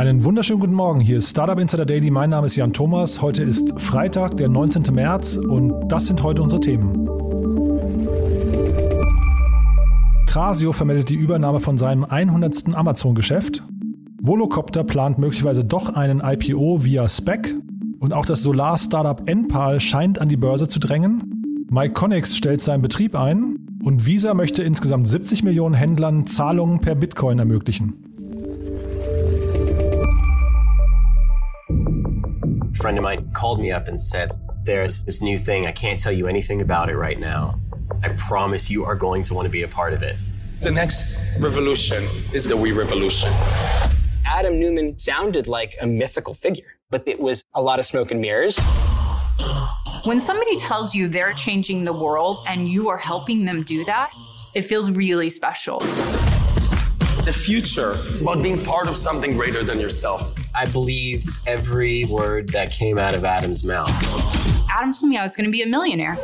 Einen wunderschönen guten Morgen. Hier ist Startup Insider Daily. Mein Name ist Jan Thomas. Heute ist Freitag, der 19. März und das sind heute unsere Themen. Trasio vermeldet die Übernahme von seinem 100. Amazon-Geschäft. Volocopter plant möglicherweise doch einen IPO via SPEC. Und auch das Solar-Startup Enpal scheint an die Börse zu drängen. Myconics stellt seinen Betrieb ein. Und Visa möchte insgesamt 70 Millionen Händlern Zahlungen per Bitcoin ermöglichen. Friend of mine called me up and said, There's this new thing. I can't tell you anything about it right now. I promise you are going to want to be a part of it. The next revolution is the We Revolution. Adam Newman sounded like a mythical figure, but it was a lot of smoke and mirrors. When somebody tells you they're changing the world and you are helping them do that, it feels really special. The future. It's about being part of something greater than yourself. I believed every word that came out of Adam's mouth. Adam told me I was going to be a millionaire.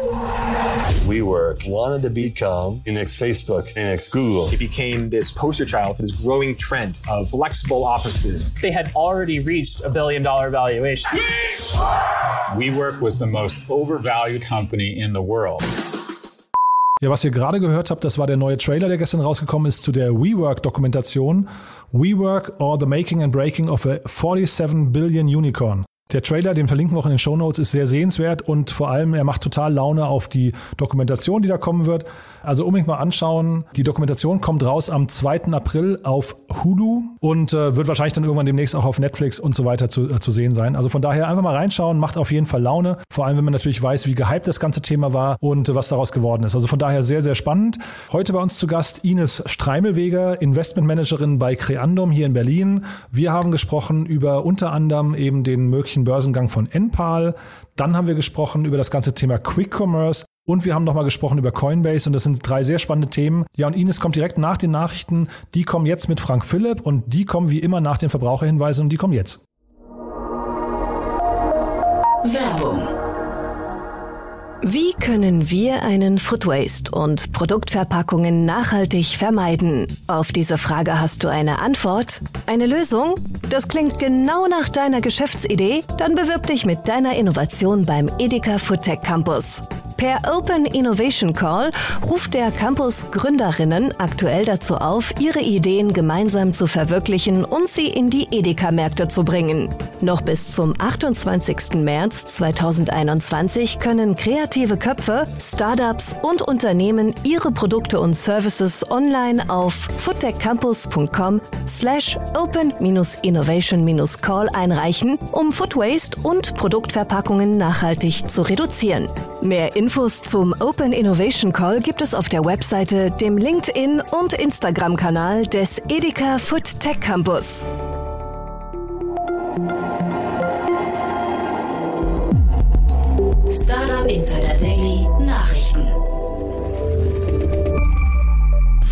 WeWork wanted to become the next Facebook, the next Google. It became this poster child for this growing trend of flexible offices. They had already reached a billion dollar valuation. WeWork was the most overvalued company in the world. Ja, was ihr gerade gehört habt, das war der neue Trailer, der gestern rausgekommen ist zu der WeWork-Dokumentation. WeWork or the Making and Breaking of a 47 Billion Unicorn. Der Trailer, den verlinken wir auch in den Show Notes, ist sehr sehenswert und vor allem, er macht total Laune auf die Dokumentation, die da kommen wird. Also unbedingt mal anschauen. Die Dokumentation kommt raus am 2. April auf Hulu und äh, wird wahrscheinlich dann irgendwann demnächst auch auf Netflix und so weiter zu, äh, zu sehen sein. Also von daher einfach mal reinschauen, macht auf jeden Fall Laune. Vor allem, wenn man natürlich weiß, wie gehypt das ganze Thema war und äh, was daraus geworden ist. Also von daher sehr, sehr spannend. Heute bei uns zu Gast Ines Streimelweger, Investmentmanagerin bei Creandum hier in Berlin. Wir haben gesprochen über unter anderem eben den möglichen Börsengang von Enpal. Dann haben wir gesprochen über das ganze Thema Quick Commerce und wir haben nochmal gesprochen über Coinbase und das sind drei sehr spannende Themen. Ja, und Ines kommt direkt nach den Nachrichten. Die kommen jetzt mit Frank Philipp und die kommen wie immer nach den Verbraucherhinweisen und die kommen jetzt. Werbung wie können wir einen Food Waste und Produktverpackungen nachhaltig vermeiden? Auf diese Frage hast du eine Antwort? Eine Lösung? Das klingt genau nach deiner Geschäftsidee? Dann bewirb dich mit deiner Innovation beim Edeka Foodtech Campus. Per Open Innovation Call ruft der Campus Gründerinnen aktuell dazu auf, ihre Ideen gemeinsam zu verwirklichen und sie in die Edeka-Märkte zu bringen. Noch bis zum 28. März 2021 können kreative Köpfe, Startups und Unternehmen ihre Produkte und Services online auf foodtechcampus.com slash open-innovation-call einreichen, um Food Waste und Produktverpackungen nachhaltig zu reduzieren. Mehr Infos zum Open Innovation Call gibt es auf der Webseite, dem LinkedIn- und Instagram-Kanal des Edeka Food Tech Campus. Startup Insider Daily Nachrichten.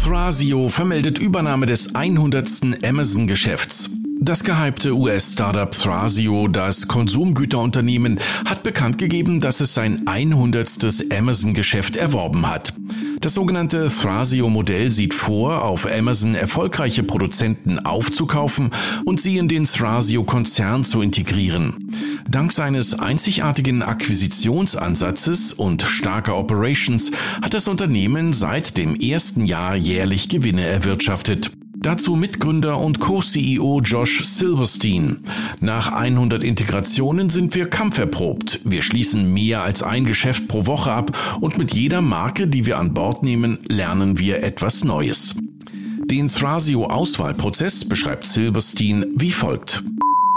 Thrasio vermeldet Übernahme des 100. Amazon-Geschäfts. Das gehypte US-Startup Thrasio, das Konsumgüterunternehmen, hat bekannt gegeben, dass es sein 100. Amazon-Geschäft erworben hat. Das sogenannte Thrasio-Modell sieht vor, auf Amazon erfolgreiche Produzenten aufzukaufen und sie in den Thrasio-Konzern zu integrieren. Dank seines einzigartigen Akquisitionsansatzes und starker Operations hat das Unternehmen seit dem ersten Jahr jährlich Gewinne erwirtschaftet. Dazu Mitgründer und Co-CEO Josh Silverstein. Nach 100 Integrationen sind wir kampferprobt. Wir schließen mehr als ein Geschäft pro Woche ab und mit jeder Marke, die wir an Bord nehmen, lernen wir etwas Neues. Den Thrasio-Auswahlprozess beschreibt Silverstein wie folgt.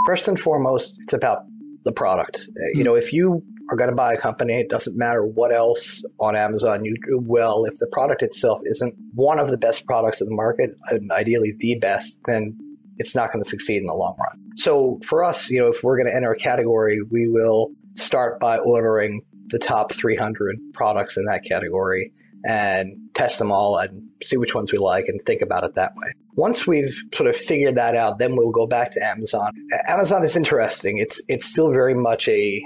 First and foremost, it's about the product. You know, if you are going to buy a company, it doesn't matter what else on Amazon you do well. If the product itself isn't one of the best products in the market, and ideally the best, then it's not going to succeed in the long run. So for us, you know, if we're going to enter a category, we will start by ordering the top 300 products in that category and test them all and see which ones we like and think about it that way. Once we've sort of figured that out, then we'll go back to Amazon. Amazon is interesting. It's it's still very much a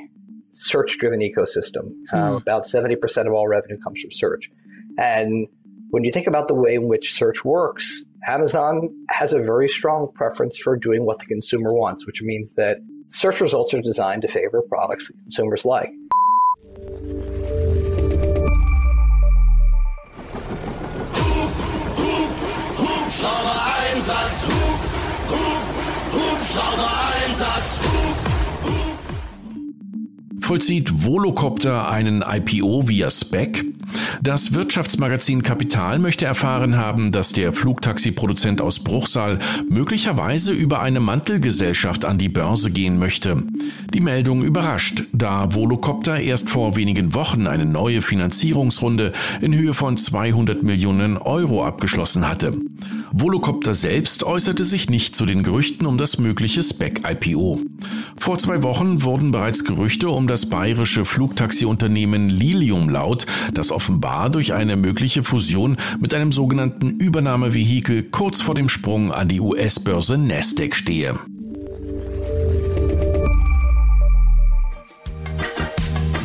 search driven ecosystem. Mm. about 70% of all revenue comes from search. And when you think about the way in which search works, Amazon has a very strong preference for doing what the consumer wants, which means that search results are designed to favor products that consumers like. Hubschrauber-Einsatz, Hub, Hub, Hubschrauber-Einsatz, Vollzieht Volocopter einen IPO via Spec? Das Wirtschaftsmagazin Kapital möchte erfahren haben, dass der Flugtaxiproduzent aus Bruchsal möglicherweise über eine Mantelgesellschaft an die Börse gehen möchte. Die Meldung überrascht, da Volocopter erst vor wenigen Wochen eine neue Finanzierungsrunde in Höhe von 200 Millionen Euro abgeschlossen hatte. Volocopter selbst äußerte sich nicht zu den Gerüchten um das mögliche Spec-IPO. Vor zwei Wochen wurden bereits Gerüchte um das bayerische Flugtaxi-Unternehmen Lilium laut, das offenbar durch eine mögliche Fusion mit einem sogenannten Übernahmevehikel kurz vor dem Sprung an die US-Börse Nasdaq stehe.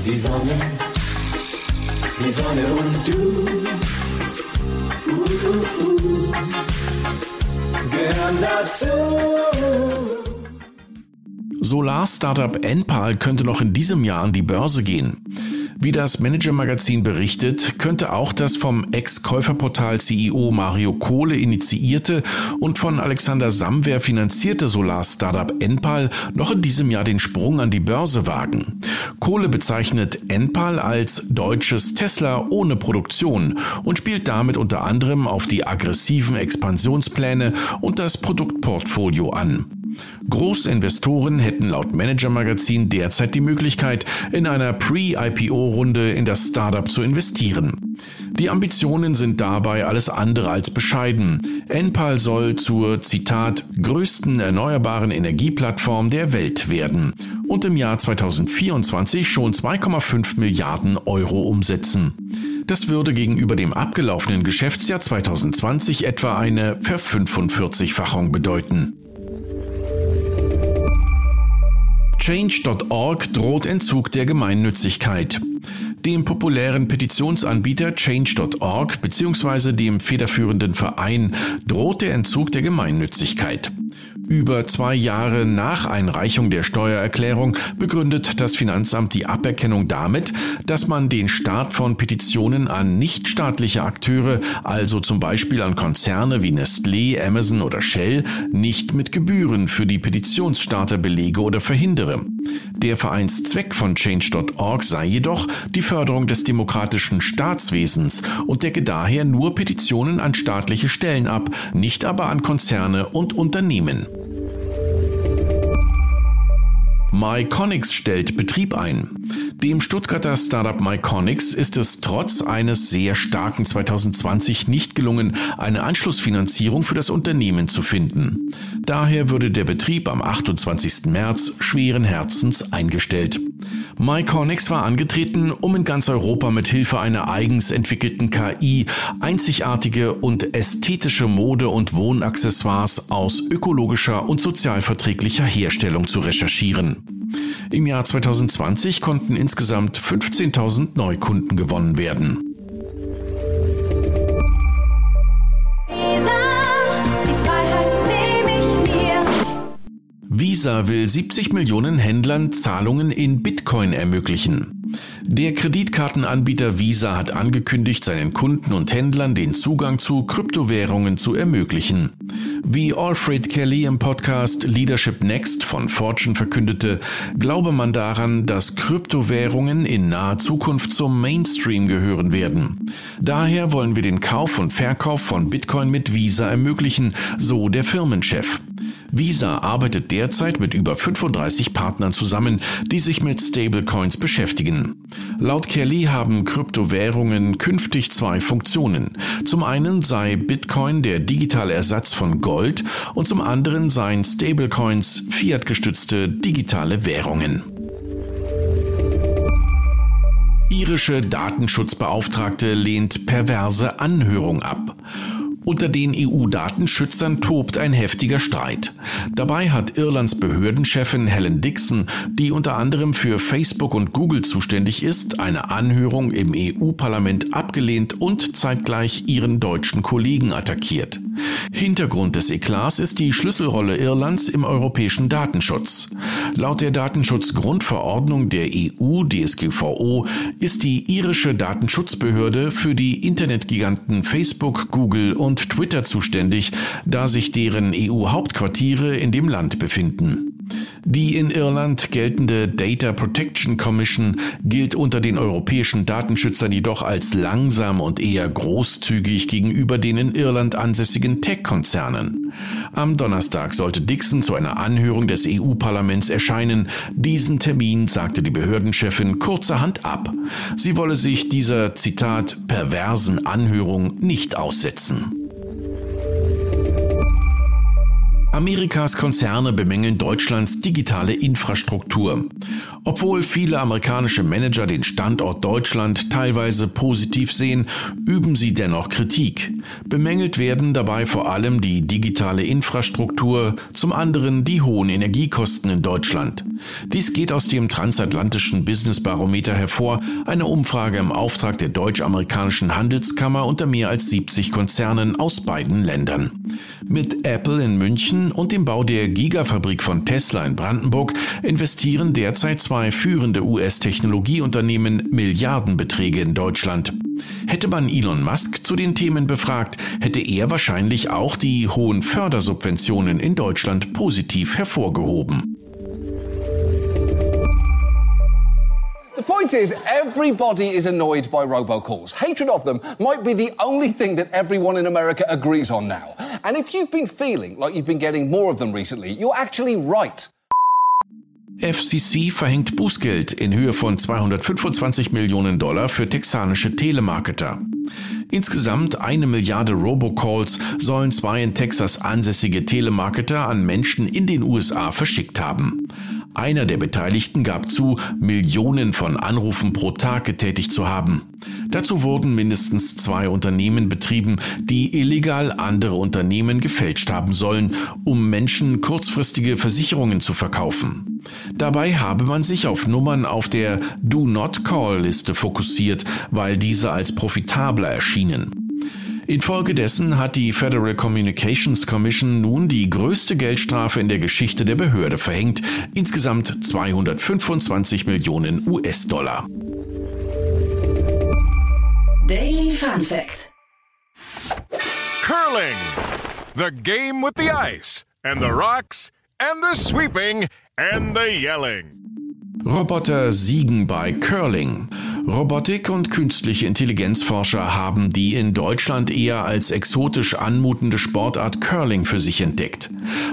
Die Sonne, die Sonne und du, gehören dazu. Solar-Startup Enpal könnte noch in diesem Jahr an die Börse gehen. Wie das Manager-Magazin berichtet, könnte auch das vom Ex-Käuferportal CEO Mario Kohle initiierte und von Alexander Samwer finanzierte Solar-Startup Enpal noch in diesem Jahr den Sprung an die Börse wagen. Kohle bezeichnet Enpal als deutsches Tesla ohne Produktion und spielt damit unter anderem auf die aggressiven Expansionspläne und das Produktportfolio an. Großinvestoren hätten laut Manager Magazin derzeit die Möglichkeit, in einer Pre-IPO-Runde in das Startup zu investieren. Die Ambitionen sind dabei alles andere als bescheiden. Enpal soll zur, Zitat, größten erneuerbaren Energieplattform der Welt werden und im Jahr 2024 schon 2,5 Milliarden Euro umsetzen. Das würde gegenüber dem abgelaufenen Geschäftsjahr 2020 etwa eine Ver45-fachung bedeuten. Change.org droht Entzug der Gemeinnützigkeit. Dem populären Petitionsanbieter Change.org bzw. dem federführenden Verein droht der Entzug der Gemeinnützigkeit. Über zwei Jahre nach Einreichung der Steuererklärung begründet das Finanzamt die Aberkennung damit, dass man den Start von Petitionen an nichtstaatliche Akteure, also zum Beispiel an Konzerne wie Nestlé, Amazon oder Shell, nicht mit Gebühren für die Petitionsstarter belege oder verhindere. Der Vereinszweck von Change.org sei jedoch die Förderung des demokratischen Staatswesens und decke daher nur Petitionen an staatliche Stellen ab, nicht aber an Konzerne und Unternehmen. Myconics stellt Betrieb ein. Dem Stuttgarter Startup Myconics ist es trotz eines sehr starken 2020 nicht gelungen, eine Anschlussfinanzierung für das Unternehmen zu finden. Daher würde der Betrieb am 28. März schweren Herzens eingestellt. Myconics war angetreten, um in ganz Europa mit Hilfe einer eigens entwickelten KI einzigartige und ästhetische Mode- und Wohnaccessoires aus ökologischer und sozialverträglicher Herstellung zu recherchieren. Im Jahr 2020 konnten insgesamt 15.000 Neukunden gewonnen werden. Visa will 70 Millionen Händlern Zahlungen in Bitcoin ermöglichen. Der Kreditkartenanbieter Visa hat angekündigt, seinen Kunden und Händlern den Zugang zu Kryptowährungen zu ermöglichen. Wie Alfred Kelly im Podcast Leadership Next von Fortune verkündete, glaube man daran, dass Kryptowährungen in naher Zukunft zum Mainstream gehören werden. Daher wollen wir den Kauf und Verkauf von Bitcoin mit Visa ermöglichen, so der Firmenchef. Visa arbeitet derzeit mit über 35 Partnern zusammen, die sich mit Stablecoins beschäftigen. Laut Kelly haben Kryptowährungen künftig zwei Funktionen. Zum einen sei Bitcoin der digitale Ersatz von Gold und zum anderen seien Stablecoins fiatgestützte digitale Währungen. Irische Datenschutzbeauftragte lehnt perverse Anhörung ab. Unter den EU-Datenschützern tobt ein heftiger Streit. Dabei hat Irlands Behördenchefin Helen Dixon, die unter anderem für Facebook und Google zuständig ist, eine Anhörung im EU-Parlament abgelehnt und zeitgleich ihren deutschen Kollegen attackiert. Hintergrund des Eklats ist die Schlüsselrolle Irlands im europäischen Datenschutz. Laut der Datenschutzgrundverordnung der EU DSGVO ist die irische Datenschutzbehörde für die Internetgiganten Facebook, Google und Twitter zuständig, da sich deren EU-Hauptquartiere in dem Land befinden. Die in Irland geltende Data Protection Commission gilt unter den europäischen Datenschützern jedoch als langsam und eher großzügig gegenüber den in Irland ansässigen Tech-Konzernen. Am Donnerstag sollte Dixon zu einer Anhörung des EU-Parlaments erscheinen. Diesen Termin sagte die Behördenchefin kurzerhand ab. Sie wolle sich dieser, Zitat, perversen Anhörung nicht aussetzen. Amerikas Konzerne bemängeln Deutschlands digitale Infrastruktur. Obwohl viele amerikanische Manager den Standort Deutschland teilweise positiv sehen, üben sie dennoch Kritik. Bemängelt werden dabei vor allem die digitale Infrastruktur, zum anderen die hohen Energiekosten in Deutschland. Dies geht aus dem transatlantischen Business Barometer hervor, eine Umfrage im Auftrag der deutsch-amerikanischen Handelskammer unter mehr als 70 Konzernen aus beiden Ländern. Mit Apple in München und dem Bau der Gigafabrik von Tesla in Brandenburg investieren derzeit zwei führende US-Technologieunternehmen Milliardenbeträge in Deutschland. Hätte man Elon Musk zu den Themen befragt, hätte er wahrscheinlich auch die hohen Fördersubventionen in Deutschland positiv hervorgehoben. The point is, everybody is annoyed by robocalls. Hatred of them might be the only thing that everyone in America agrees on now. And if you've been feeling like you've been getting more of them recently, you're actually right. FCC verhängt Bußgeld in Höhe von 225 Millionen Dollar für texanische Telemarketer. Insgesamt eine Milliarde Robocalls sollen zwei in Texas ansässige Telemarketer an Menschen in den USA verschickt haben. Einer der Beteiligten gab zu, Millionen von Anrufen pro Tag getätigt zu haben. Dazu wurden mindestens zwei Unternehmen betrieben, die illegal andere Unternehmen gefälscht haben sollen, um Menschen kurzfristige Versicherungen zu verkaufen. Dabei habe man sich auf Nummern auf der Do Not Call Liste fokussiert, weil diese als profitabler erschienen. Infolgedessen hat die Federal Communications Commission nun die größte Geldstrafe in der Geschichte der Behörde verhängt, insgesamt 225 Millionen US-Dollar. Daily Fun Fact. Curling! The game with the ice, and the rocks, and the sweeping, and the yelling. Roboter siegen bei Curling. Robotik- und künstliche Intelligenzforscher haben die in Deutschland eher als exotisch anmutende Sportart Curling für sich entdeckt.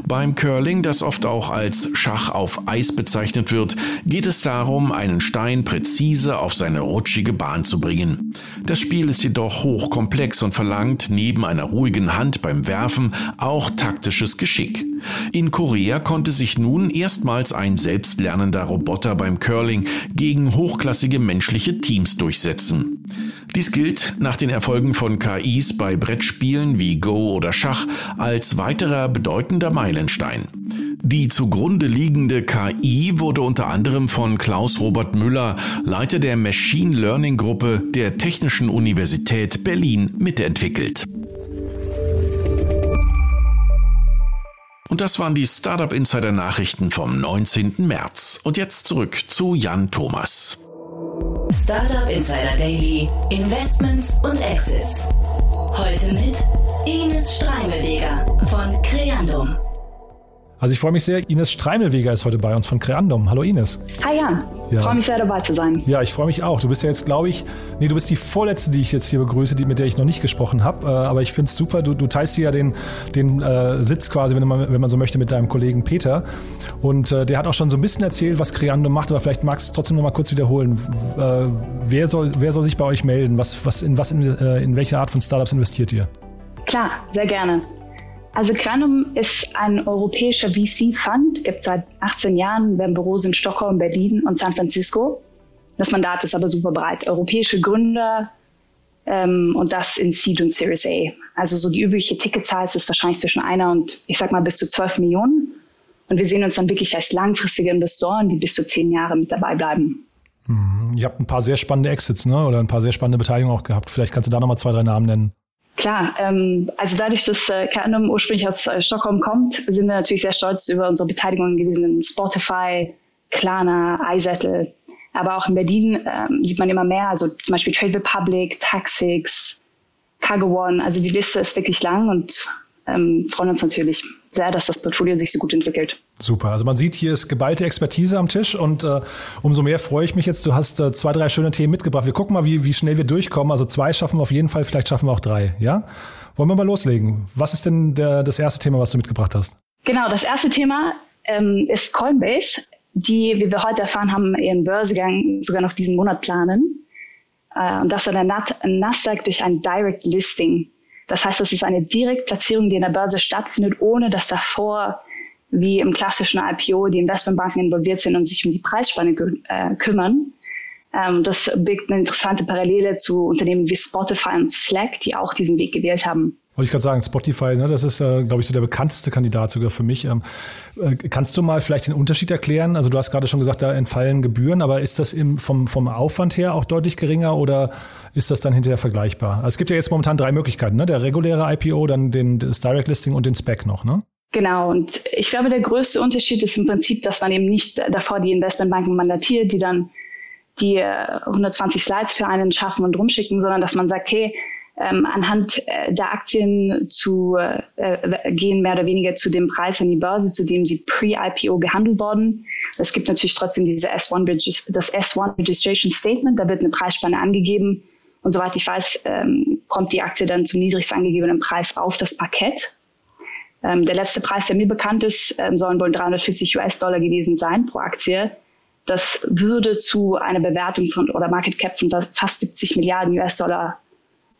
Beim Curling, das oft auch als Schach auf Eis bezeichnet wird, geht es darum, einen Stein präzise auf seine rutschige Bahn zu bringen. Das Spiel ist jedoch hochkomplex und verlangt neben einer ruhigen Hand beim Werfen auch taktisches Geschick. In Korea konnte sich nun erstmals ein selbstlernender Roboter beim Curling gegen hochklassige menschliche Teams durchsetzen. Dies gilt nach den Erfolgen von KIs bei Brettspielen wie Go oder Schach als weiterer bedeutender Meilenstein. Die zugrunde liegende KI wurde unter anderem von Klaus Robert Müller, Leiter der Machine Learning Gruppe der Technischen Universität Berlin, mitentwickelt. Und das waren die Startup Insider Nachrichten vom 19. März. Und jetzt zurück zu Jan Thomas. Startup Insider Daily, Investments und Exits. Heute mit Ines Streimelweger von Creandum. Also ich freue mich sehr. Ines Streimelweger ist heute bei uns von Creandum. Hallo Ines. Hi Jan, Ja. freue mich sehr dabei zu sein. Ja, ich freue mich auch. Du bist ja jetzt, glaube ich, nee, du bist die vorletzte, die ich jetzt hier begrüße, die, mit der ich noch nicht gesprochen habe. Äh, aber ich finde es super. Du, du teilst dir ja den, den äh, Sitz quasi, wenn man, wenn man so möchte, mit deinem Kollegen Peter. Und äh, der hat auch schon so ein bisschen erzählt, was Creandum macht. Aber vielleicht magst du es trotzdem noch mal kurz wiederholen. Äh, wer, soll, wer soll sich bei euch melden? Was, was, in, was in, äh, in welche Art von Startups investiert ihr? Klar, sehr gerne. Also Granum ist ein europäischer VC-Fund, gibt seit 18 Jahren, wir haben Büros in Stockholm, Berlin und San Francisco. Das Mandat ist aber super breit. Europäische Gründer ähm, und das in Seed und Series A. Also so die übliche Ticketzahl ist wahrscheinlich zwischen einer und ich sag mal bis zu 12 Millionen. Und wir sehen uns dann wirklich als langfristige Investoren, die bis zu zehn Jahre mit dabei bleiben. Mhm. Ihr habt ein paar sehr spannende Exits, ne? Oder ein paar sehr spannende Beteiligungen auch gehabt. Vielleicht kannst du da nochmal zwei, drei Namen nennen. Klar, ähm, also dadurch, dass äh, Kernum ursprünglich aus äh, Stockholm kommt, sind wir natürlich sehr stolz über unsere Beteiligung gewesen in Spotify, Klarna, iSettle. Aber auch in Berlin ähm, sieht man immer mehr, also zum Beispiel Trade Republic, Taxfix, Cargo One. Also die Liste ist wirklich lang und ähm, freuen uns natürlich sehr, dass das Portfolio sich so gut entwickelt. Super. Also man sieht, hier ist geballte Expertise am Tisch und äh, umso mehr freue ich mich jetzt. Du hast äh, zwei, drei schöne Themen mitgebracht. Wir gucken mal, wie, wie schnell wir durchkommen. Also zwei schaffen wir auf jeden Fall, vielleicht schaffen wir auch drei. Ja? Wollen wir mal loslegen? Was ist denn der, das erste Thema, was du mitgebracht hast? Genau, das erste Thema ähm, ist Coinbase, die, wie wir heute erfahren haben, ihren Börsegang sogar noch diesen Monat planen. Äh, und das an der Nasdaq durch ein Direct Listing das heißt, es ist eine Direktplatzierung, die in der Börse stattfindet, ohne dass davor wie im klassischen IPO die Investmentbanken involviert sind und sich um die Preisspanne äh, kümmern. Ähm, das birgt eine interessante Parallele zu Unternehmen wie Spotify und Slack, die auch diesen Weg gewählt haben. Wollte ich gerade sagen, Spotify, ne, das ist, äh, glaube ich, so der bekannteste Kandidat sogar für mich. Ähm, äh, kannst du mal vielleicht den Unterschied erklären? Also du hast gerade schon gesagt, da entfallen Gebühren, aber ist das im, vom, vom Aufwand her auch deutlich geringer oder ist das dann hinterher vergleichbar? Also es gibt ja jetzt momentan drei Möglichkeiten, ne? Der reguläre IPO, dann den, das Direct Listing und den Spec noch, ne? Genau, und ich glaube, der größte Unterschied ist im Prinzip, dass man eben nicht davor die Investmentbanken mandatiert, die dann die 120 äh, Slides für einen schaffen und rumschicken, sondern dass man sagt, hey, ähm, anhand äh, der Aktien zu äh, gehen mehr oder weniger zu dem Preis an die Börse, zu dem sie pre-IPO gehandelt wurden. Es gibt natürlich trotzdem diese S1 das S1 Registration Statement, da wird eine Preisspanne angegeben und soweit ich weiß, ähm, kommt die Aktie dann zum niedrigst angegebenen Preis auf das Parkett. Ähm, der letzte Preis, der mir bekannt ist, ähm, sollen wohl 340 US-Dollar gewesen sein pro Aktie. Das würde zu einer Bewertung von oder Market Cap von fast 70 Milliarden US-Dollar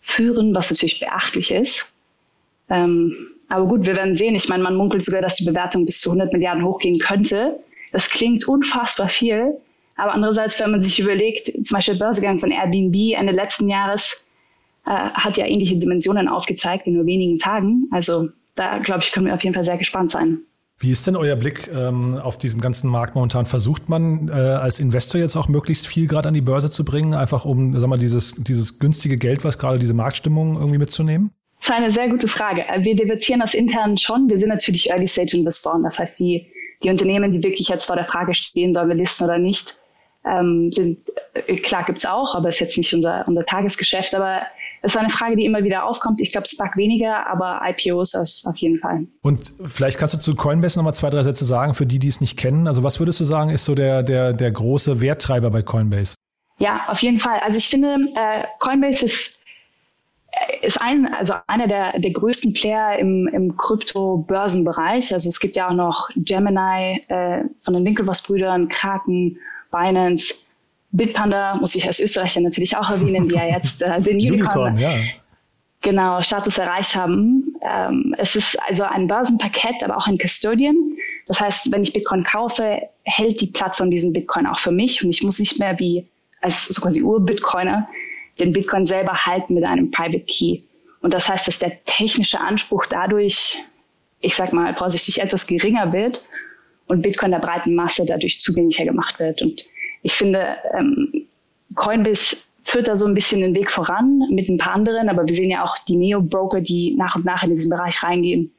führen, was natürlich beachtlich ist. Ähm, aber gut, wir werden sehen. Ich meine, man munkelt sogar, dass die Bewertung bis zu 100 Milliarden hochgehen könnte. Das klingt unfassbar viel. Aber andererseits, wenn man sich überlegt, zum Beispiel der Börsegang von Airbnb Ende letzten Jahres äh, hat ja ähnliche Dimensionen aufgezeigt in nur wenigen Tagen. Also da, glaube ich, können wir auf jeden Fall sehr gespannt sein. Wie ist denn euer Blick ähm, auf diesen ganzen Markt momentan? Versucht man äh, als Investor jetzt auch möglichst viel gerade an die Börse zu bringen, einfach um, sag mal, dieses, dieses günstige Geld, was gerade diese Marktstimmung irgendwie mitzunehmen? Das ist eine sehr gute Frage. Äh, wir debattieren das intern schon. Wir sind natürlich Early-Stage-Investoren. Das heißt, die, die Unternehmen, die wirklich jetzt vor der Frage stehen, sollen wir listen oder nicht, ähm, sind, äh, klar gibt's auch, aber ist jetzt nicht unser, unser Tagesgeschäft. Aber ist eine Frage, die immer wieder aufkommt. Ich glaube, SPAC weniger, aber IPOs auf, auf jeden Fall. Und vielleicht kannst du zu Coinbase nochmal zwei, drei Sätze sagen, für die, die es nicht kennen. Also was würdest du sagen, ist so der, der, der große Werttreiber bei Coinbase? Ja, auf jeden Fall. Also ich finde, äh, Coinbase ist äh, ist ein, also einer der, der größten Player im, im Krypto-Börsenbereich. Also es gibt ja auch noch Gemini äh, von den Winklevoss-Brüdern, Kraken, Binance, Bitpanda muss ich als Österreicher natürlich auch erwähnen, die ja jetzt äh, den Unicorn, Unicorn ja. genau, Status erreicht haben. Ähm, es ist also ein Börsenpaket, aber auch ein Custodian. Das heißt, wenn ich Bitcoin kaufe, hält die Plattform diesen Bitcoin auch für mich und ich muss nicht mehr wie als so quasi Ur-Bitcoiner den Bitcoin selber halten mit einem Private Key. Und das heißt, dass der technische Anspruch dadurch, ich sag mal vorsichtig, etwas geringer wird und Bitcoin der breiten Masse dadurch zugänglicher gemacht wird. Und ich finde, ähm, Coinbase führt da so ein bisschen den Weg voran mit ein paar anderen, aber wir sehen ja auch die Neo-Broker, die nach und nach in diesen Bereich reingehen.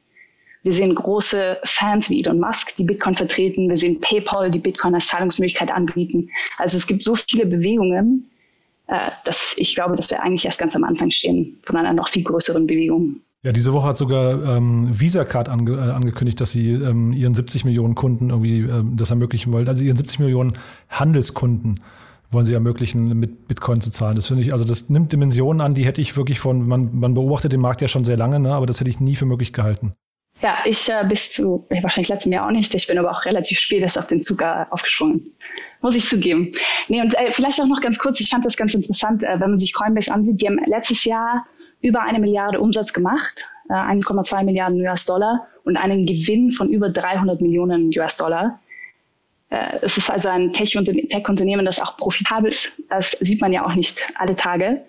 Wir sehen große Fans wie Elon Musk, die Bitcoin vertreten. Wir sehen PayPal, die Bitcoin als Zahlungsmöglichkeit anbieten. Also es gibt so viele Bewegungen, äh, dass ich glaube, dass wir eigentlich erst ganz am Anfang stehen von einer noch viel größeren Bewegung. Ja, diese Woche hat sogar ähm, Visa Card ange äh, angekündigt, dass sie ähm, ihren 70 Millionen Kunden irgendwie ähm, das ermöglichen wollen. Also ihren 70 Millionen Handelskunden wollen sie ermöglichen, mit Bitcoin zu zahlen. Das finde ich, also das nimmt Dimensionen an, die hätte ich wirklich von, man, man beobachtet den Markt ja schon sehr lange, ne, aber das hätte ich nie für möglich gehalten. Ja, ich äh, bis zu wahrscheinlich letzten Jahr auch nicht. Ich bin aber auch relativ spät erst auf den Zug äh, aufgesprungen. Muss ich zugeben. Nee, und äh, vielleicht auch noch ganz kurz, ich fand das ganz interessant, äh, wenn man sich Coinbase ansieht, die haben letztes Jahr über eine Milliarde Umsatz gemacht, 1,2 äh, Milliarden US-Dollar und einen Gewinn von über 300 Millionen US-Dollar. Äh, es ist also ein Tech-Unternehmen, das auch profitabel ist. Das sieht man ja auch nicht alle Tage.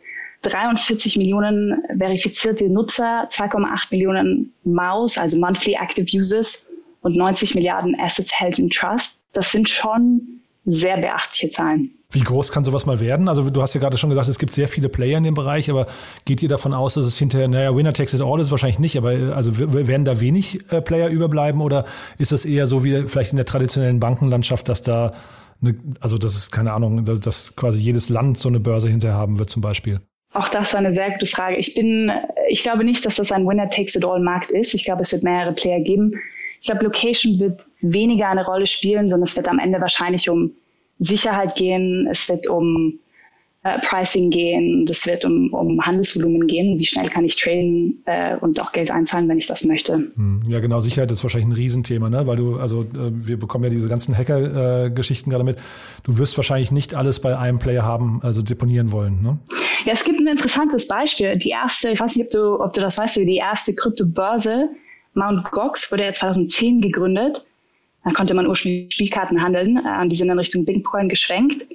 43 Millionen verifizierte Nutzer, 2,8 Millionen MAUs, also Monthly Active Users und 90 Milliarden Assets held in Trust. Das sind schon sehr beachtliche Zahlen. Wie groß kann sowas mal werden? Also du hast ja gerade schon gesagt, es gibt sehr viele Player in dem Bereich, aber geht ihr davon aus, dass es hinterher, naja, Winner takes it all ist wahrscheinlich nicht, aber also werden da wenig äh, Player überbleiben oder ist das eher so wie vielleicht in der traditionellen Bankenlandschaft, dass da eine, also das ist keine Ahnung, dass, dass quasi jedes Land so eine Börse hinterher haben wird zum Beispiel? Auch das war eine sehr gute Frage. Ich bin, ich glaube nicht, dass das ein Winner takes it all Markt ist. Ich glaube, es wird mehrere Player geben. Ich glaube, Location wird weniger eine Rolle spielen, sondern es wird am Ende wahrscheinlich um Sicherheit gehen, es wird um äh, Pricing gehen, es wird um, um Handelsvolumen gehen, wie schnell kann ich traden äh, und auch Geld einzahlen, wenn ich das möchte. Hm, ja, genau, Sicherheit ist wahrscheinlich ein Riesenthema, ne? Weil du, also äh, wir bekommen ja diese ganzen Hacker-Geschichten gerade mit. Du wirst wahrscheinlich nicht alles bei einem Player haben, also deponieren wollen, ne? Ja, es gibt ein interessantes Beispiel. Die erste, ich weiß nicht, ob du, ob du das weißt, die erste Kryptobörse, Mt. Gox, wurde ja 2010 gegründet da konnte man ursprünglich Spielkarten handeln. Äh, die sind in Richtung Bitcoin geschwenkt.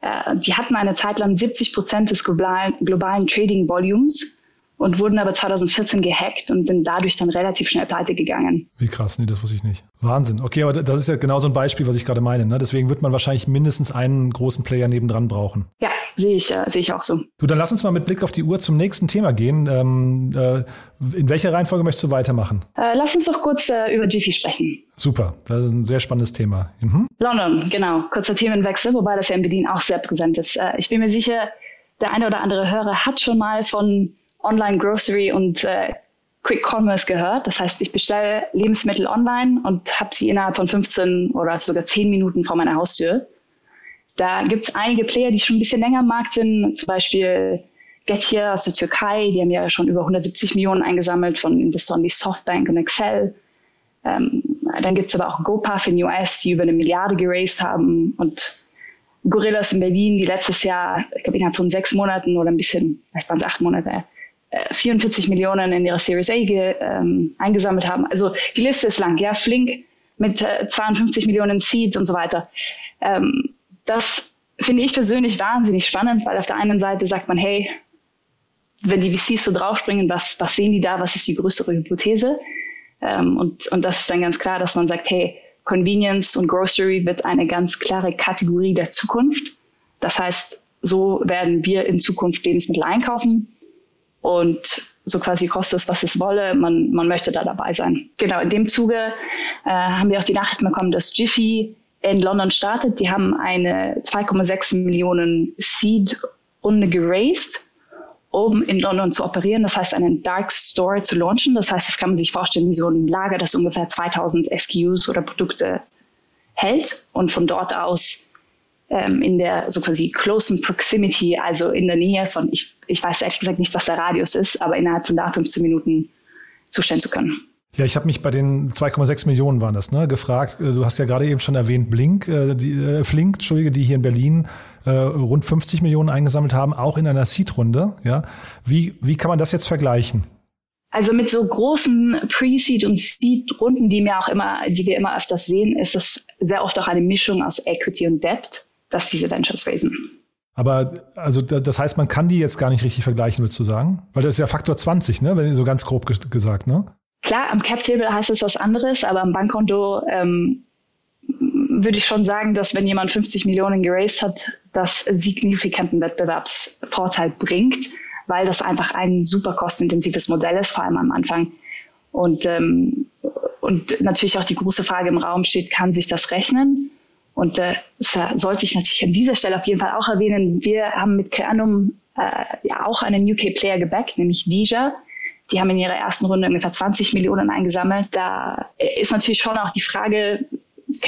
Äh, die hatten eine Zeit lang 70 Prozent des globalen, globalen Trading-Volumes und wurden aber 2014 gehackt und sind dadurch dann relativ schnell pleite gegangen. Wie krass, nee, das wusste ich nicht. Wahnsinn. Okay, aber das ist ja genau so ein Beispiel, was ich gerade meine. Ne? Deswegen wird man wahrscheinlich mindestens einen großen Player nebendran brauchen. Ja, sehe ich, äh, sehe ich auch so. Du, dann lass uns mal mit Blick auf die Uhr zum nächsten Thema gehen. Ähm, äh, in welcher Reihenfolge möchtest du weitermachen? Äh, lass uns doch kurz äh, über Jiffy sprechen. Super, das ist ein sehr spannendes Thema. Mhm. London, genau. Kurzer Themenwechsel, wobei das ja in Berlin auch sehr präsent ist. Äh, ich bin mir sicher, der eine oder andere Hörer hat schon mal von Online Grocery und äh, Quick Commerce gehört. Das heißt, ich bestelle Lebensmittel online und habe sie innerhalb von 15 oder sogar 10 Minuten vor meiner Haustür. Da gibt es einige Player, die schon ein bisschen länger im Markt sind, zum Beispiel Getir aus der Türkei, die haben ja schon über 170 Millionen eingesammelt von Investoren wie Softbank und Excel. Ähm, dann gibt es aber auch GoPuff in US, die über eine Milliarde geraced haben und Gorillas in Berlin, die letztes Jahr, ich glaube innerhalb von sechs Monaten oder ein bisschen, vielleicht waren es acht Monate, 44 äh, Millionen in ihrer Series A ähm, eingesammelt haben. Also die Liste ist lang, ja, Flink mit äh, 52 Millionen Seed und so weiter. Ähm, das finde ich persönlich wahnsinnig spannend, weil auf der einen Seite sagt man, hey, wenn die VCs so draufspringen, was, was sehen die da, was ist die größere Hypothese? Ähm, und, und das ist dann ganz klar, dass man sagt, hey, Convenience und Grocery wird eine ganz klare Kategorie der Zukunft. Das heißt, so werden wir in Zukunft Lebensmittel einkaufen und so quasi kostet es, was es wolle. Man, man möchte da dabei sein. Genau, in dem Zuge äh, haben wir auch die Nachricht bekommen, dass Jiffy in London startet. Die haben eine 2,6 Millionen Seed-Runde geraced, um in London zu operieren. Das heißt, einen Dark Store zu launchen. Das heißt, das kann man sich vorstellen wie so ein Lager, das ungefähr 2000 SKUs oder Produkte hält und von dort aus ähm, in der so quasi closen Proximity, also in der Nähe von, ich, ich weiß ehrlich gesagt nicht, was der Radius ist, aber innerhalb von da 15 Minuten zustellen zu können. Ja, ich habe mich bei den 2,6 Millionen waren das, ne, gefragt. Äh, du hast ja gerade eben schon erwähnt, Blink, äh, die, äh, Flink, Entschuldige, die hier in Berlin äh, rund 50 Millionen eingesammelt haben, auch in einer Seed-Runde. Ja, wie wie kann man das jetzt vergleichen? Also mit so großen Pre-Seed und Seed-Runden, die mir auch immer, die wir immer öfters sehen, ist es sehr oft auch eine Mischung aus Equity und Debt, dass diese Ventures raisen. Aber also das heißt, man kann die jetzt gar nicht richtig vergleichen, würdest du sagen? Weil das ist ja Faktor 20, ne? Wenn so ganz grob gesagt, ne? Klar, am Cap-Table heißt es was anderes, aber am Bankkonto ähm, würde ich schon sagen, dass wenn jemand 50 Millionen geraced hat, das signifikanten Wettbewerbsvorteil bringt, weil das einfach ein super kostenintensives Modell ist, vor allem am Anfang. Und, ähm, und natürlich auch die große Frage im Raum steht, kann sich das rechnen? Und äh, das sollte ich natürlich an dieser Stelle auf jeden Fall auch erwähnen. Wir haben mit Creanum äh, ja auch einen UK-Player gebackt, nämlich Dija. Die haben in ihrer ersten Runde ungefähr 20 Millionen eingesammelt. Da ist natürlich schon auch die Frage,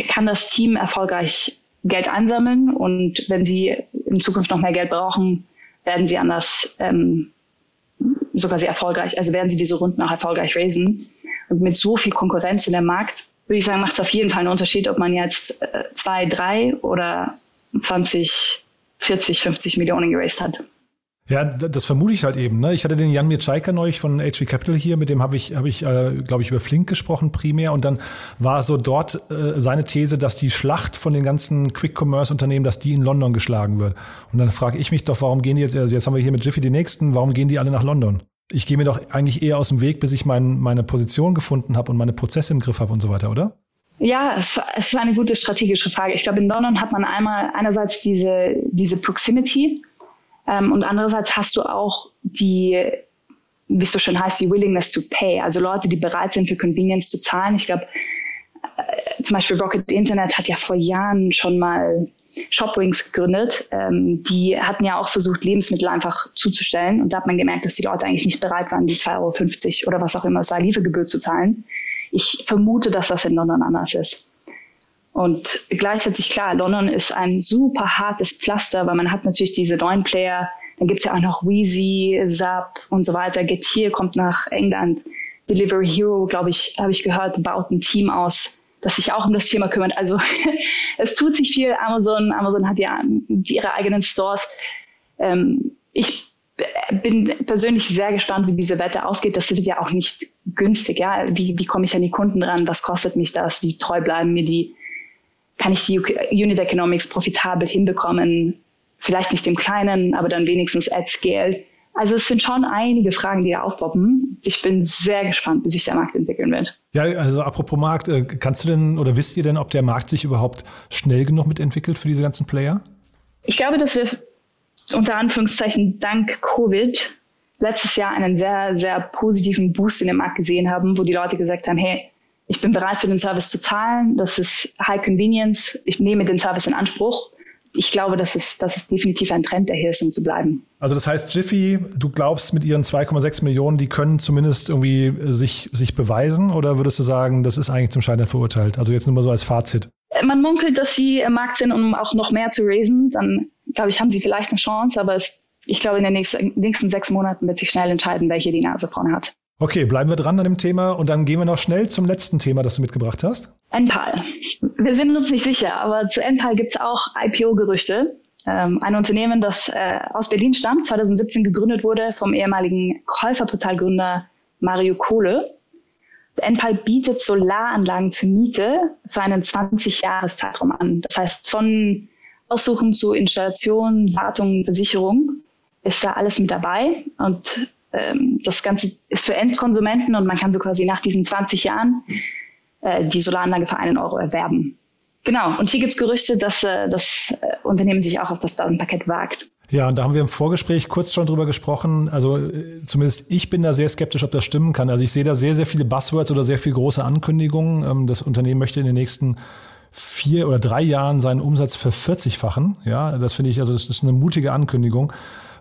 kann das Team erfolgreich Geld einsammeln? Und wenn sie in Zukunft noch mehr Geld brauchen, werden sie anders ähm, sogar sehr erfolgreich, also werden sie diese Runden auch erfolgreich raisen. Und mit so viel Konkurrenz in der Markt, würde ich sagen, macht es auf jeden Fall einen Unterschied, ob man jetzt äh, zwei, drei oder 20, 40, 50 Millionen geraced hat. Ja, das vermute ich halt eben. Ne? Ich hatte den Jan Mirczajka neulich von HV Capital hier, mit dem habe ich, hab ich äh, glaube ich, über Flink gesprochen primär. Und dann war so dort äh, seine These, dass die Schlacht von den ganzen Quick-Commerce-Unternehmen, dass die in London geschlagen wird. Und dann frage ich mich doch, warum gehen die jetzt, also jetzt haben wir hier mit Jiffy die nächsten, warum gehen die alle nach London? Ich gehe mir doch eigentlich eher aus dem Weg, bis ich mein, meine Position gefunden habe und meine Prozesse im Griff habe und so weiter, oder? Ja, es, es ist eine gute strategische Frage. Ich glaube, in London hat man einmal einerseits diese, diese Proximity, ähm, und andererseits hast du auch die, wie es so schön heißt, die Willingness to pay, also Leute, die bereit sind für Convenience zu zahlen. Ich glaube, äh, zum Beispiel Rocket Internet hat ja vor Jahren schon mal Shopwings gegründet. Ähm, die hatten ja auch versucht, Lebensmittel einfach zuzustellen. Und da hat man gemerkt, dass die Leute eigentlich nicht bereit waren, die 2,50 Euro oder was auch immer es war, Liefergebühr zu zahlen. Ich vermute, dass das in London anders ist. Und gleichzeitig klar, London ist ein super hartes Pflaster, weil man hat natürlich diese neuen Player, dann gibt es ja auch noch Wheezy, Zap und so weiter. Getir kommt nach England. Delivery Hero, glaube ich, habe ich gehört, baut ein Team aus, das sich auch um das Thema kümmert. Also es tut sich viel. Amazon, Amazon hat ja ihre eigenen Stores. Ähm, ich bin persönlich sehr gespannt, wie diese Wette aufgeht. Das wird ja auch nicht günstig. Ja? Wie, wie komme ich an die Kunden ran? Was kostet mich das? Wie treu bleiben mir die? Kann ich die Unit Economics profitabel hinbekommen? Vielleicht nicht im Kleinen, aber dann wenigstens at scale. Also es sind schon einige Fragen, die da aufpoppen. Ich bin sehr gespannt, wie sich der Markt entwickeln wird. Ja, also apropos Markt, äh, kannst du denn oder wisst ihr denn, ob der Markt sich überhaupt schnell genug mitentwickelt für diese ganzen Player? Ich glaube, dass wir unter Anführungszeichen dank Covid letztes Jahr einen sehr, sehr positiven Boost in dem Markt gesehen haben, wo die Leute gesagt haben, hey, ich bin bereit für den Service zu zahlen, das ist High Convenience, ich nehme den Service in Anspruch. Ich glaube, das ist, das ist definitiv ein Trend, der hier ist, um zu bleiben. Also das heißt, Jiffy, du glaubst mit ihren 2,6 Millionen, die können zumindest irgendwie sich, sich beweisen oder würdest du sagen, das ist eigentlich zum Scheitern verurteilt? Also jetzt nur mal so als Fazit. Man munkelt, dass sie im Markt sind, um auch noch mehr zu raisen. Dann, glaube ich, haben sie vielleicht eine Chance, aber es, ich glaube, in den nächsten, nächsten sechs Monaten wird sich schnell entscheiden, welche die Nase vorne hat. Okay, bleiben wir dran an dem Thema und dann gehen wir noch schnell zum letzten Thema, das du mitgebracht hast. Enpal. Wir sind uns nicht sicher, aber zu Enpal gibt es auch IPO-Gerüchte. Ähm, ein Unternehmen, das äh, aus Berlin stammt, 2017 gegründet wurde vom ehemaligen Käuferportalgründer Mario Kohle. Enpal bietet Solaranlagen zur Miete für einen 20-Jahres-Zeitraum an. Das heißt, von Aussuchen zu Installation, Wartung, Versicherung ist da alles mit dabei. Und ähm, das Ganze ist für Endkonsumenten und man kann so quasi nach diesen 20 Jahren äh, die Solaranlage für einen Euro erwerben. Genau, und hier gibt es Gerüchte, dass äh, das äh, Unternehmen sich auch auf das Börsenpaket wagt. Ja, und da haben wir im Vorgespräch kurz schon drüber gesprochen. Also äh, zumindest ich bin da sehr skeptisch, ob das stimmen kann. Also ich sehe da sehr, sehr viele Buzzwords oder sehr viele große Ankündigungen. Ähm, das Unternehmen möchte in den nächsten vier oder drei Jahren seinen Umsatz vervierzigfachen. Ja, das finde ich, also das ist eine mutige Ankündigung.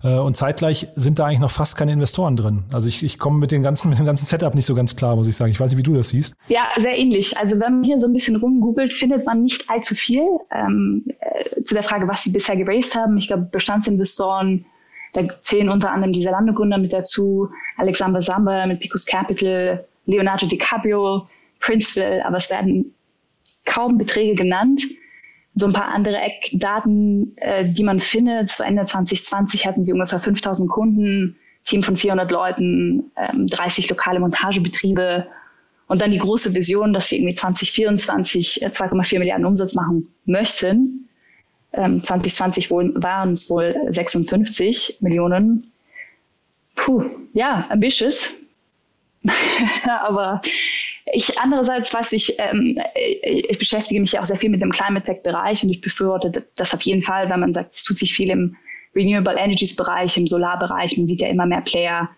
Äh, und zeitgleich sind da eigentlich noch fast keine Investoren drin. Also ich, ich komme mit, den ganzen, mit dem ganzen Setup nicht so ganz klar, muss ich sagen. Ich weiß nicht, wie du das siehst. Ja, sehr ähnlich. Also wenn man hier so ein bisschen rumgoogelt, findet man nicht allzu viel ähm, äh, zu der Frage, was sie bisher geraced haben. Ich glaube, Bestandsinvestoren, da zählen unter anderem die Zalando-Gründer mit dazu, Alexander Samba mit Picos Capital, Leonardo DiCaprio, Princeville, aber es werden kaum Beträge genannt so ein paar andere Eckdaten, äh, die man findet. Zu Ende 2020 hatten sie ungefähr 5000 Kunden, Team von 400 Leuten, ähm, 30 lokale Montagebetriebe und dann die große Vision, dass sie irgendwie 2024 2,4 äh, Milliarden Umsatz machen möchten. Ähm, 2020 waren es wohl 56 Millionen. Puh, ja, ambitious. Aber ich andererseits weiß ich, ähm, ich beschäftige mich ja auch sehr viel mit dem Climate Tech Bereich und ich befürworte das auf jeden Fall, weil man sagt, es tut sich viel im Renewable Energies Bereich, im Solarbereich. Man sieht ja immer mehr Player.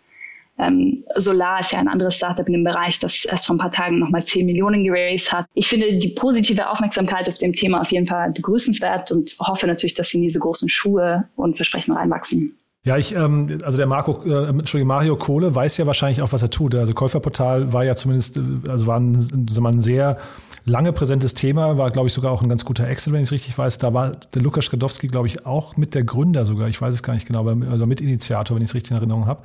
Ähm, Solar ist ja ein anderes Startup in dem Bereich, das erst vor ein paar Tagen nochmal 10 Millionen geraced hat. Ich finde die positive Aufmerksamkeit auf dem Thema auf jeden Fall begrüßenswert und hoffe natürlich, dass sie in diese großen Schuhe und Versprechen reinwachsen. Ja, ich, ähm, also der Marco, äh, Entschuldigung, Mario Kohle weiß ja wahrscheinlich auch, was er tut. Also Käuferportal war ja zumindest, äh, also war ein, also ein sehr lange präsentes Thema, war, glaube ich, sogar auch ein ganz guter Excel, wenn ich es richtig weiß. Da war der Lukas Skadowski, glaube ich, auch mit der Gründer sogar, ich weiß es gar nicht genau, aber also Mitinitiator, wenn ich es richtig in Erinnerung habe.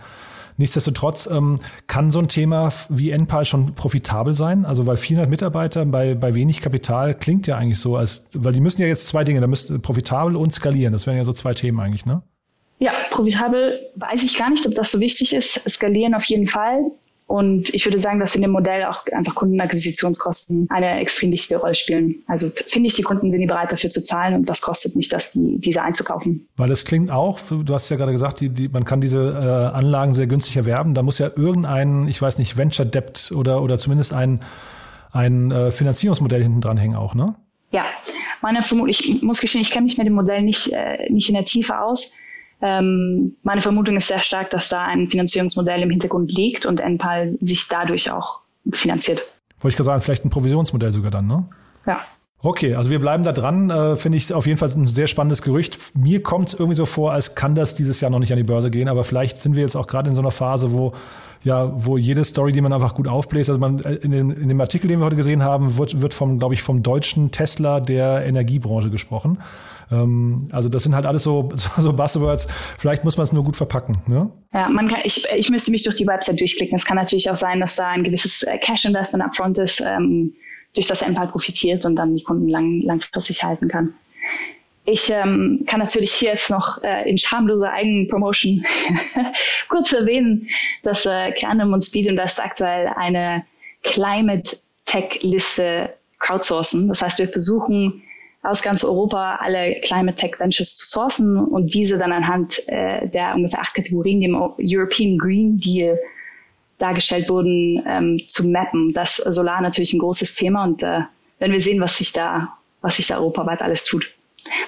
Nichtsdestotrotz ähm, kann so ein Thema wie NPAL schon profitabel sein. Also weil 400 Mitarbeiter bei, bei wenig Kapital klingt ja eigentlich so, als weil die müssen ja jetzt zwei Dinge, da müssten profitabel und skalieren. Das wären ja so zwei Themen eigentlich, ne? Ja, profitabel weiß ich gar nicht, ob das so wichtig ist. Skalieren auf jeden Fall. Und ich würde sagen, dass in dem Modell auch einfach Kundenakquisitionskosten eine extrem wichtige Rolle spielen. Also finde ich, die Kunden sind die bereit dafür zu zahlen und das kostet nicht, das, die, diese einzukaufen. Weil es klingt auch, du hast ja gerade gesagt, die, die, man kann diese äh, Anlagen sehr günstig erwerben. Da muss ja irgendein, ich weiß nicht, Venture Debt oder, oder zumindest ein, ein äh, Finanzierungsmodell hinten dran hängen auch, ne? Ja, meine Vermutung, ich muss gestehen, ich kenne mich mit dem Modell nicht, äh, nicht in der Tiefe aus. Ähm, meine Vermutung ist sehr stark, dass da ein Finanzierungsmodell im Hintergrund liegt und NPAL sich dadurch auch finanziert. Wollte ich gerade sagen, vielleicht ein Provisionsmodell sogar dann, ne? Ja. Okay, also wir bleiben da dran. Äh, Finde ich auf jeden Fall ein sehr spannendes Gerücht. Mir kommt es irgendwie so vor, als kann das dieses Jahr noch nicht an die Börse gehen, aber vielleicht sind wir jetzt auch gerade in so einer Phase, wo ja, wo jede Story, die man einfach gut aufbläst, also man äh, in dem, in dem Artikel, den wir heute gesehen haben, wird, wird vom, glaube ich, vom deutschen Tesla der Energiebranche gesprochen. Ähm, also das sind halt alles so, so Buzzwords. Vielleicht muss man es nur gut verpacken. Ne? Ja, man kann, ich, ich müsste mich durch die Website durchklicken. Es kann natürlich auch sein, dass da ein gewisses äh, Cash-Investment upfront ist, ähm, durch das NPAL profitiert und dann die Kunden lang, langfristig halten kann. Ich ähm, kann natürlich hier jetzt noch äh, in schamloser Eigenpromotion kurz erwähnen, dass äh, Kernum und Speed Invest aktuell eine Climate Tech Liste crowdsourcen. Das heißt, wir versuchen aus ganz Europa alle Climate Tech Ventures zu sourcen und diese dann anhand äh, der ungefähr acht Kategorien, die im European Green Deal dargestellt wurden, ähm, zu mappen. Das Solar natürlich ein großes Thema und äh, wenn wir sehen, was sich da, was sich da europaweit alles tut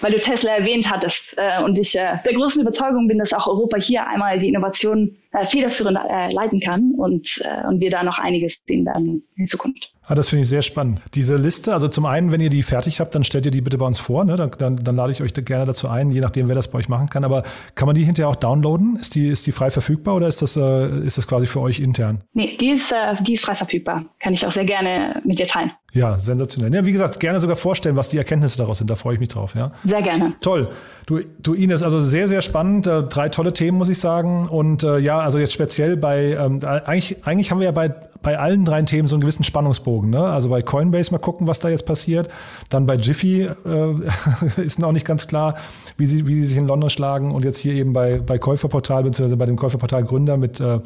weil du Tesla erwähnt hattest äh, und ich äh, der großen Überzeugung bin, dass auch Europa hier einmal die Innovation äh, federführend äh, leiten kann und, äh, und wir da noch einiges sehen werden in Zukunft. Ah, das finde ich sehr spannend. Diese Liste, also zum einen, wenn ihr die fertig habt, dann stellt ihr die bitte bei uns vor. Ne? Dann, dann, dann lade ich euch gerne dazu ein, je nachdem, wer das bei euch machen kann. Aber kann man die hinterher auch downloaden? Ist die, ist die frei verfügbar oder ist das, äh, ist das quasi für euch intern? Nee, die ist, äh, die ist frei verfügbar. Kann ich auch sehr gerne mit dir teilen. Ja, sensationell. Ja, wie gesagt, gerne sogar vorstellen, was die Erkenntnisse daraus sind. Da freue ich mich drauf. Ja? Sehr gerne. Toll. Du, du Ines, also sehr, sehr spannend. Äh, drei tolle Themen, muss ich sagen. Und äh, ja, also jetzt speziell bei, ähm, eigentlich, eigentlich haben wir ja bei, bei allen drei Themen so einen gewissen Spannungsbogen. Ne? Also bei Coinbase mal gucken, was da jetzt passiert. Dann bei Jiffy äh, ist noch nicht ganz klar, wie sie, wie sie sich in London schlagen. Und jetzt hier eben bei, bei Käuferportal, beziehungsweise bei dem Käuferportal Gründer mit, äh,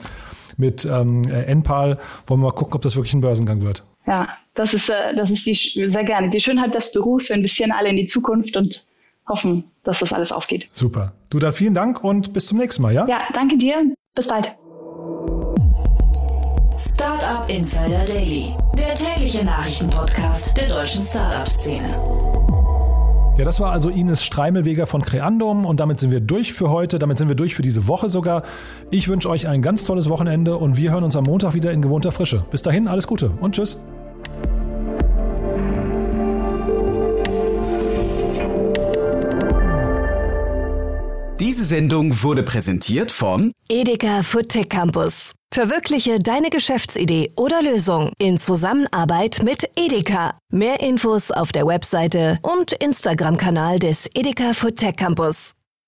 mit ähm, NPAL, wollen wir mal gucken, ob das wirklich ein Börsengang wird. Ja, das ist, äh, das ist die, sehr gerne. Die Schönheit des Berufs, wir investieren alle in die Zukunft und hoffen, dass das alles aufgeht. Super. Du dann vielen Dank und bis zum nächsten Mal, ja? Ja, danke dir. Bis bald. Startup Insider Daily, der tägliche Nachrichtenpodcast der deutschen Startup-Szene. Ja, das war also Ines Streimelweger von Creandum und damit sind wir durch für heute, damit sind wir durch für diese Woche sogar. Ich wünsche euch ein ganz tolles Wochenende und wir hören uns am Montag wieder in gewohnter Frische. Bis dahin, alles Gute und tschüss. Sendung wurde präsentiert von Edeka Food Tech Campus. Verwirkliche deine Geschäftsidee oder Lösung in Zusammenarbeit mit Edeka. Mehr Infos auf der Webseite und Instagram-Kanal des Edeka Food Tech Campus.